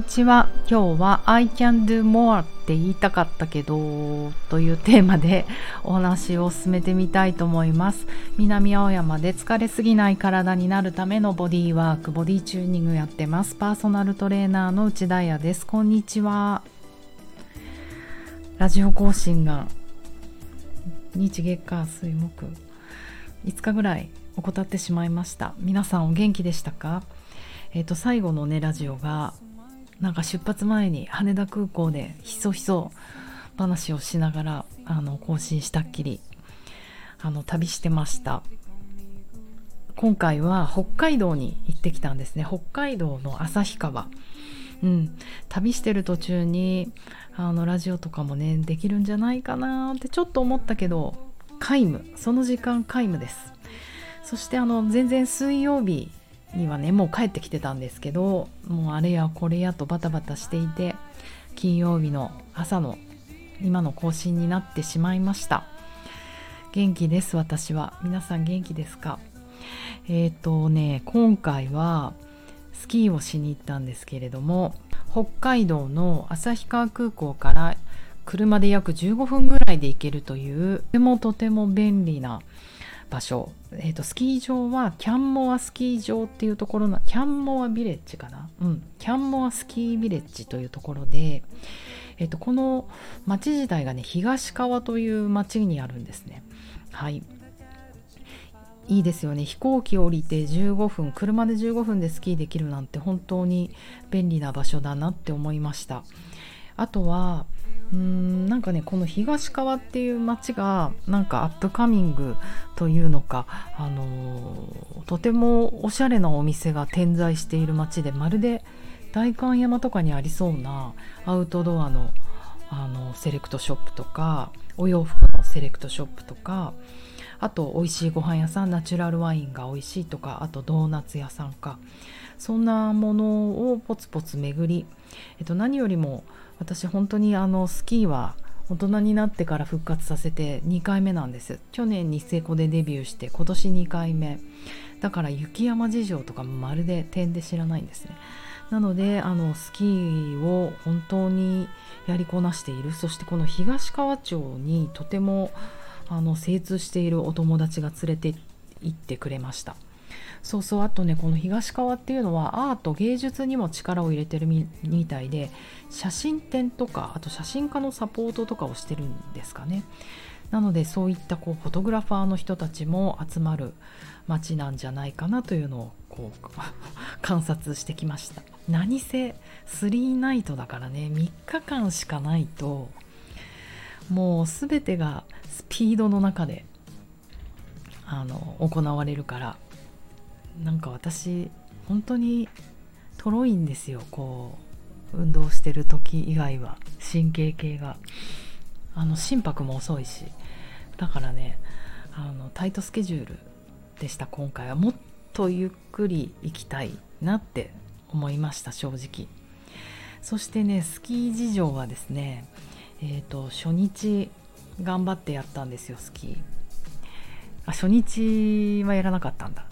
にちは。今日は I can do more って言いたかったけどというテーマでお話を進めてみたいと思います。南青山で疲れすぎない体になるためのボディワークボディチューニングやってます。パーソナルトレーナーの内田彩です。こんにちは。ラジオ更新が日月火水木5日ぐらい怠ってしまいました。皆さんお元気でしたか？えー、と最後のねラジオがなんか出発前に羽田空港でひそひそ話をしながらあの更新したっきりあの旅してました。今回は北海道に行ってきたんですね。北海道の旭川。うん。旅してる途中にあのラジオとかもねできるんじゃないかなってちょっと思ったけど皆無。その時間皆無です。そしてあの全然水曜日にはねもう帰ってきてたんですけどもうあれやこれやとバタバタしていて金曜日の朝の今の更新になってしまいました。元気です私は。皆さん元気ですか？えっ、ー、とね今回はスキーをしに行ったんですけれども北海道の旭川空港から車で約15分ぐらいで行けるというとてもとても便利な場所、えーと、スキー場はキャンモアスキー場っていうところのキャンモアビレッジかな？うん。キャンモアスキービレッジというところで、えーと、この町自体がね東川という町にあるんですね。はい。いいですよね。飛行機降りて15分車で15分でスキーできるなんて本当に便利な場所だなって思いました。あとはうんなんかねこの東川っていう街がなんかアップカミングというのか、あのー、とてもおしゃれなお店が点在している街でまるで代官山とかにありそうなアウトドアのあのセレクトショップとかお洋服のセレクトショップとかあと美味しいご飯屋さんナチュラルワインが美味しいとかあとドーナツ屋さんか。そんなものをポツポツ巡り、えっと、何よりも私本当にあのスキーは大人になってから復活させて2回目なんです。去年ニセコでデビューして今年2回目。だから雪山事情とかまるで点で知らないんですね。なのであのスキーを本当にやりこなしている。そしてこの東川町にとてもあの精通しているお友達が連れて行ってくれました。そうそう。あとねこの東川っていうのはアート芸術にも力を入れてるみたいで写真展とかあと写真家のサポートとかをしてるんですかね。なのでそういったこうフォトグラファーの人たちも集まる街なんじゃないかなというのをこう観察してきました。何せ3ナイトだからね3日間しかないともう全てがスピードの中であの行われるから。なんか私本当にとろいんですよ。こう運動してる時以外は。神経系が。あの心拍も遅いし。だからねあのタイトスケジュールでした今回は。もっとゆっくり行きたいなって思いました正直。そしてねスキー事情はですねえっ、ー、と初日頑張ってやったんですよスキー。あ初日はやらなかったんだ。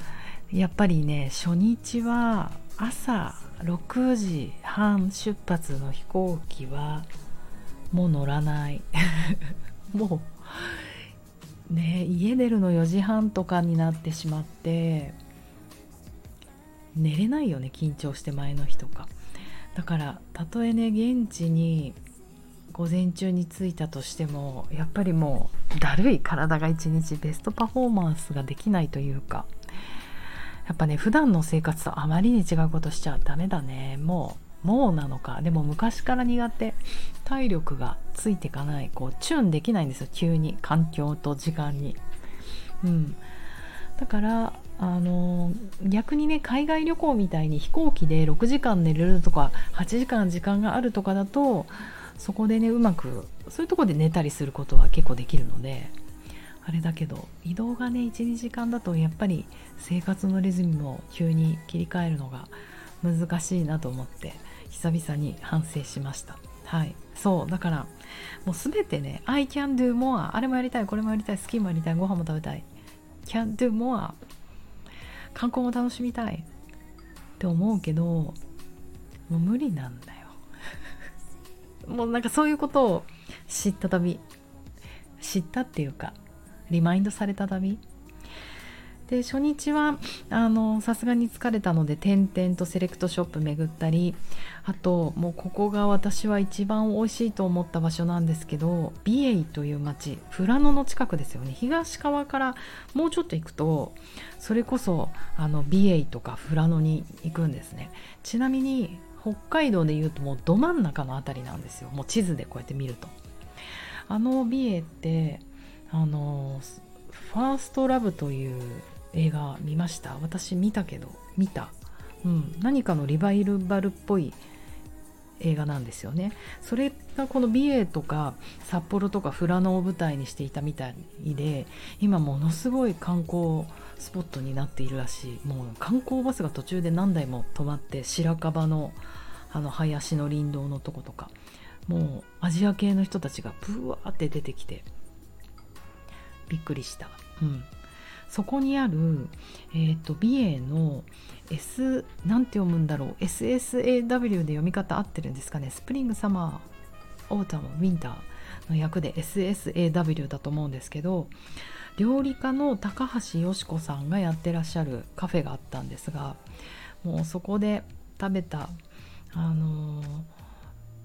やっぱりね初日は朝6時半出発の飛行機はもう乗らない。もうね家出るの4時半とかになってしまって寝れないよね緊張して前の日とか。だからたとえね現地に午前中に着いたとしてもやっぱりもうだるい体が一日ベストパフォーマンスができないというか。やっぱね普段の生活とあまりに違うことしちゃダメだね。もうもうなのか。でも昔から苦手体力がついていかないこうチューンできないんですよ。急に。環境と時間に。うん。だからあの逆にね海外旅行みたいに飛行機で6時間寝れるとか8時間時間があるとかだとそこでねうまくそういうとこで寝たりすることは結構できるので。あれだけど移動がね12時間だとやっぱり生活のリズムを急に切り替えるのが難しいなと思って久々に反省しました。はい。そうだからもう全てね I can do more あれもやりたいこれもやりたいスキーもやりたいご飯も食べたい。can do more 観光も楽しみたい。って思うけどもう無理なんだよ。もうなんかそういうことを知った旅。知ったっていうかリマインドされた旅。で初日はあのさすがに疲れたので点々とセレクトショップ巡ったりあともうここが私は一番美味しいと思った場所なんですけど美瑛という町富良野の近くですよね。東側からもうちょっと行くとそれこそあの美瑛とか富良野に行くんですね。ちなみに北海道でいうともうど真ん中の辺りなんですよ。もう地図でこうやって見ると。あの美瑛ってあのファーストラブという映画見ました？私見たけど見た、うん、何かのリバイバルっぽい映画なんですよね。それがこの美瑛とか札幌とか富良野を舞台にしていたみたいで今ものすごい観光スポットになっているらしい。もう観光バスが途中で何台も止まって白樺のあの林の林道のとことかもうアジア系の人たちがブワーって出てきてびっくりした、うん、そこにある、えーと、美瑛の S なんて読むんだろう。SSAW で読み方合ってるんですかね。スプリングサマーオータムウィンターの役で SSAW だと思うんですけど料理家の高橋よし子さんがやってらっしゃるカフェがあったんですがもうそこで食べたあのー、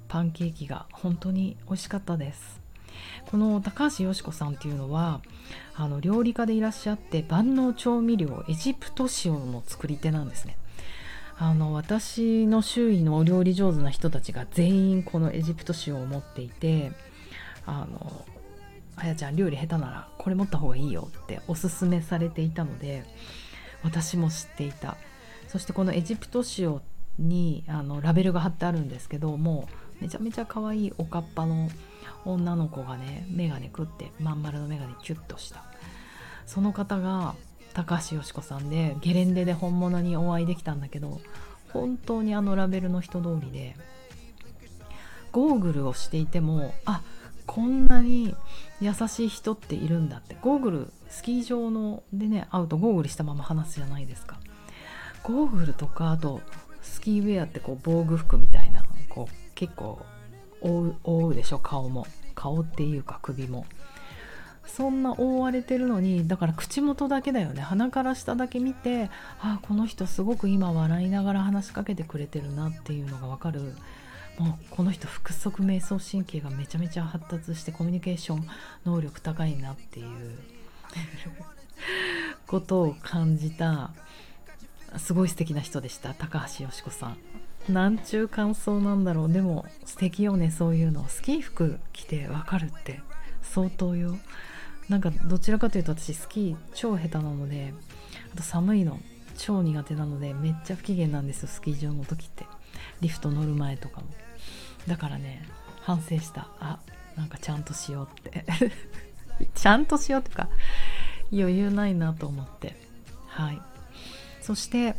パンケーキが本当に美味しかったです。この高橋よし子さんっていうのはあの料理家でいらっしゃって万能調味料エジプト塩の作り手なんですね。あの私の周囲のお料理上手な人たちが全員このエジプト塩を持っていてあのあやちゃん料理下手ならこれ持った方がいいよっておすすめされていたので私も知っていた。そしてこのエジプト塩にあのラベルが貼ってあるんですけどもうめちゃめちゃ可愛いおかっぱの女の子がね眼鏡くってまん丸の眼鏡キュッとした。その方が高橋よし子さんでゲレンデで本物にお会いできたんだけど本当にあのラベルの人通りでゴーグルをしていてもあこんなに優しい人っているんだって。ゴーグルスキー場のでね会うとゴーグルしたまま話すじゃないですか。ゴーグルとかあとスキーウェアってこう防具服みたいなこう結構覆う覆うでしょ？顔も。顔っていうか首も。そんな覆われてるのにだから口元だけだよね。鼻から下だけ見てあこの人すごく今笑いながら話しかけてくれてるなっていうのが分かる。もうこの人腹側瞑想神経がめちゃめちゃ発達してコミュニケーション能力高いなっていう。ことを感じたすごい素敵な人でした。高橋よし子さんなんちゅう感想なんだろう。でも素敵よねそういうの。スキー服着てわかるって。相当よ。なんかどちらかというと私スキー超下手なのであと寒いの。超苦手なのでめっちゃ不機嫌なんですよスキー場の時って。リフト乗る前とかも。だからね反省した。あなんかちゃんとしようって。ちゃんとしようっていうか余裕ないなと思って。はい。そして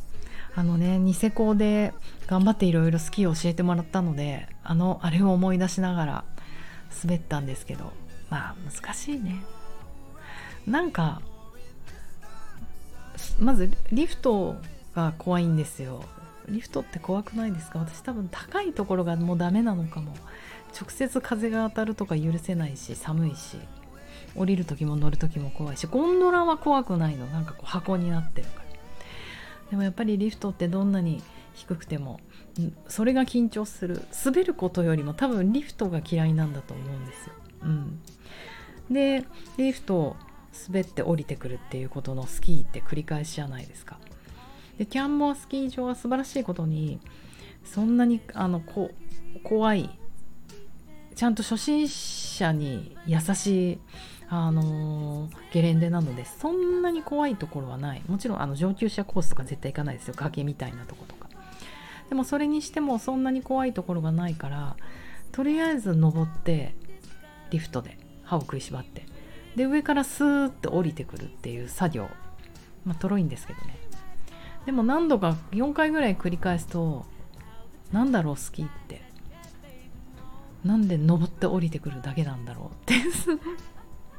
あのねニセコで頑張っていろいろスキーを教えてもらったのであのあれを思い出しながら滑ったんですけどまあ難しいね。なんかまずリフトが怖いんですよ。リフトって怖くないですか？私多分高いところがもうダメなのかも。直接風が当たるとか許せないし寒いし。降りる時も乗る時も怖いしゴンドラは怖くないの。なんかこう箱になってるから。でもやっぱりリフトってどんなに低くてもそれが緊張する滑ることよりも多分リフトが嫌いなんだと思うんですよ。うん、でリフトを滑って降りてくるっていうことのスキーって繰り返しじゃないですか。でキャンモアスキー場は素晴らしいことにそんなにあのこ怖いちゃんと初心者に優しいあの、ゲレンデなのでそんなに怖いところはない。もちろんあの上級者コースとか絶対行かないですよ。崖みたいなとことか。でもそれにしてもそんなに怖いところがないからとりあえず登ってリフトで歯を食いしばって。で上からスーッて降りてくるっていう作業。まあとろいんですけどね。でも何度か4回ぐらい繰り返すとなんだろうスキーって。なんで登って降りてくるだけなんだろうって。すごい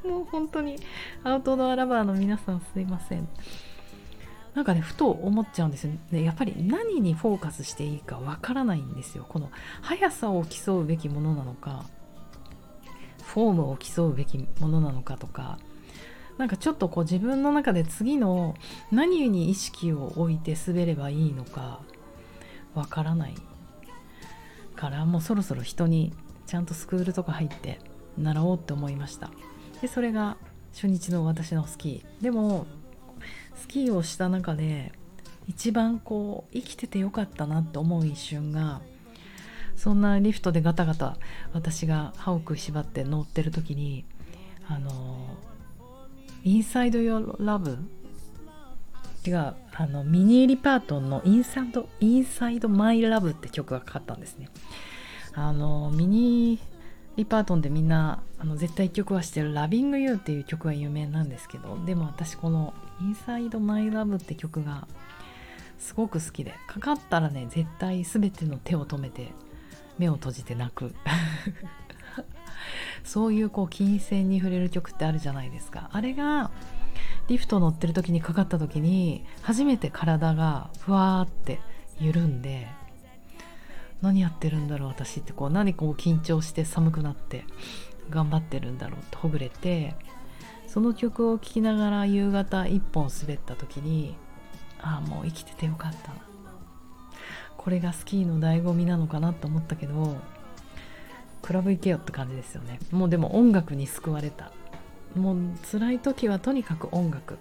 もう本当にアウトドアラバーの皆さんすいません。なんかねふと思っちゃうんですよね。やっぱり何にフォーカスしていいかわからないんですよ。この速さを競うべきものなのかフォームを競うべきものなのかとかなんかちょっとこう自分の中で次の何に意識を置いて滑ればいいのかわからないからもうそろそろ人にちゃんとスクールとか入って習おうって思いました。でそれが初日の私のスキー。でもスキーをした中で一番こう生きててよかったなって思う一瞬がそんなリフトでガタガタ私が歯を食いしばって乗ってる時にあの Inside Your Love 違うあのミニー・リパートンの Inside「Inside My Love」って曲がかかったんですね。あのミニー・リパートンでみんなあの絶対曲は知ってる「Lovin' You」っていう曲が有名なんですけどでも私この「Inside My Love」って曲がすごく好きでかかったらね絶対全ての手を止めて目を閉じて泣く。そういうこう金銭に触れる曲ってあるじゃないですか。あれがリフト乗ってる時にかかった時に初めて体がふわーって緩んで何やってるんだろう私ってこう何こう緊張して寒くなって頑張ってるんだろうってほぐれてその曲を聴きながら夕方1本滑った時にああもう生きててよかった。なこれがスキーの醍醐味なのかなと思ったけどクラブ行けよって感じですよね。もうでも音楽に救われた。もう辛い時はとにかく音楽。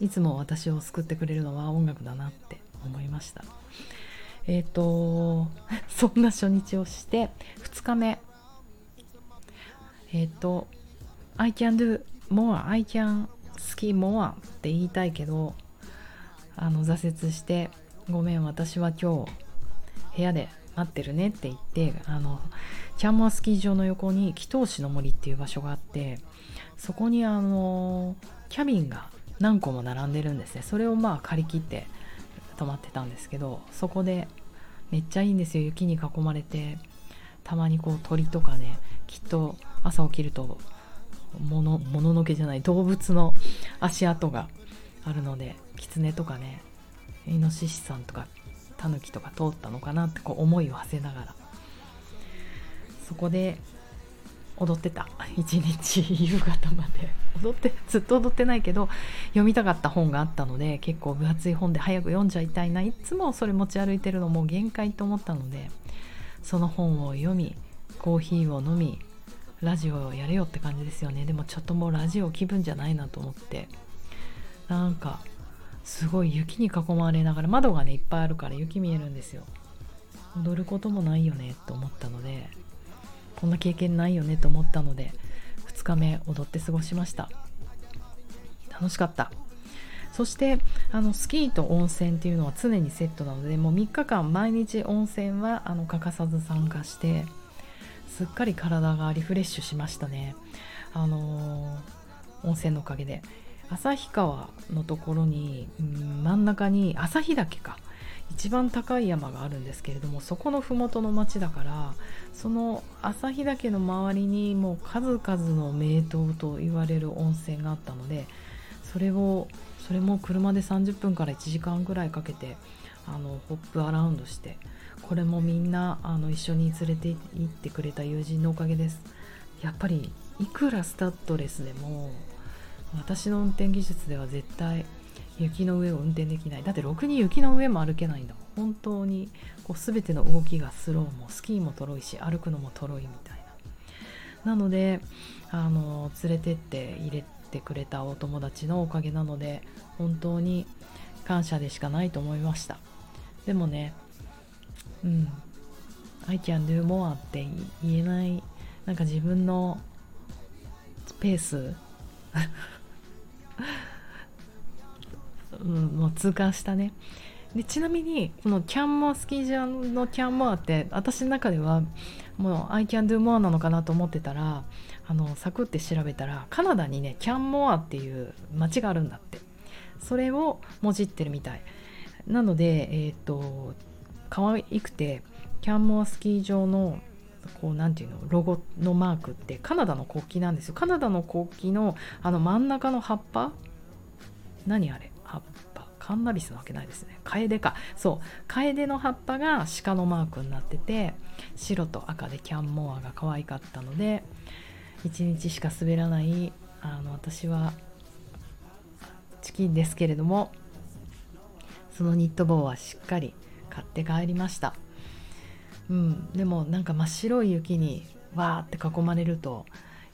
いつも私を救ってくれるのは音楽だなって思いました。えっ、ー、とそんな初日をして2日目。えっ、ー、と I can do more I can ski more って言いたいけどあの挫折してごめん私は今日部屋で待ってるねって言ってあのキャンマースキー場の横に祈祷師の森っていう場所があってそこにあのキャビンが何個も並んでるんですね。それをまあ借り切って泊まってたんですけどそこでめっちゃいいんですよ雪に囲まれて。たまにこう鳥とかねきっと朝起きるとものもののけじゃない動物の足跡があるのでキツネとかねイノシシさんとかタヌキとか通ったのかなってこう思いを馳せながら。そこで踊ってた。一日 夕方まで。踊ってずっと踊ってないけど読みたかった本があったので結構分厚い本で早く読んじゃいたいな。いつもそれ持ち歩いてるのもう限界と思ったのでその本を読みコーヒーを飲みラジオをやれよって感じですよね。でもちょっともうラジオ気分じゃないなと思って。なんかすごい雪に囲まれながら窓がねいっぱいあるから雪見えるんですよ。踊ることもないよねと思ったのでこんな経験ないよねと思ったので2日目踊って過ごしました。楽しかった。そしてあのスキーと温泉っていうのは常にセットなのでもう3日間毎日温泉はあの欠かさず参加してすっかり体がリフレッシュしましたね。あのー、温泉のおかげで。旭川のところに、うん、真ん中に旭岳か。一番高い山があるんですけれどもそこの麓の町だからその旭岳の周りにもう数々の名湯と言われる温泉があったのでそれをそれも車で30分から1時間ぐらいかけてあのホップアラウンドしてこれもみんなあの一緒に連れて行ってくれた友人のおかげです。やっぱりいくらスタッドレスでも私の運転技術では絶対雪の上を運転できない。だってろくに雪の上も歩けないんだもん。本当にこう全ての動きがスローもスキーもとろいし歩くのもとろいみたいな。なのであの連れてって入れてくれたお友達のおかげなので本当に感謝でしかないと思いました。でもねうん。I can do more って言えない。なんか自分のペース。うん、もう通過したね。でちなみにこのキャンモアスキー場のキャンモアって私の中ではもう I can do more なのかなと思ってたらあのサクって調べたらカナダにねキャンモアっていう街があるんだって。それをもじってるみたい。なのでえっ、ー、と可愛くてキャンモアスキー場のこう何て言うのロゴのマークってカナダの国旗なんですよ。カナダの国旗のあの真ん中の葉っぱ？何あれ？葉っぱカンナビスなわけないですね。カエデか。そう。カエデの葉っぱが鹿のマークになってて白と赤でキャンモアが可愛かったので1日しか滑らないあの私はチキンですけれどもそのニット帽はしっかり買って帰りました。うん、でもなんか真っ白い雪にわーって囲まれると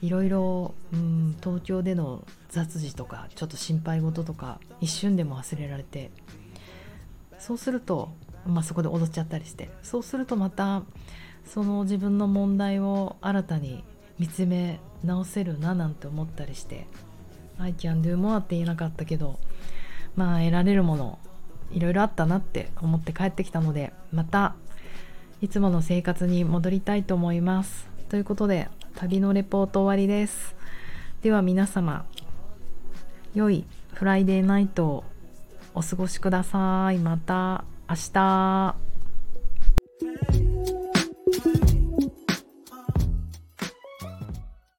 いろいろ、うん、東京での雑事とかちょっと心配事とか一瞬でも忘れられてそうすると、まあ、そこで踊っちゃったりしてそうするとまたその自分の問題を新たに見つめ直せるななんて思ったりして「I can do more」って言えなかったけどまあ得られるものいろいろあったなって思って帰ってきたのでまたいつもの生活に戻りたいと思います。ということで旅のレポート終わりです。では皆様良いフライデーナイトをお過ごしください。また明日。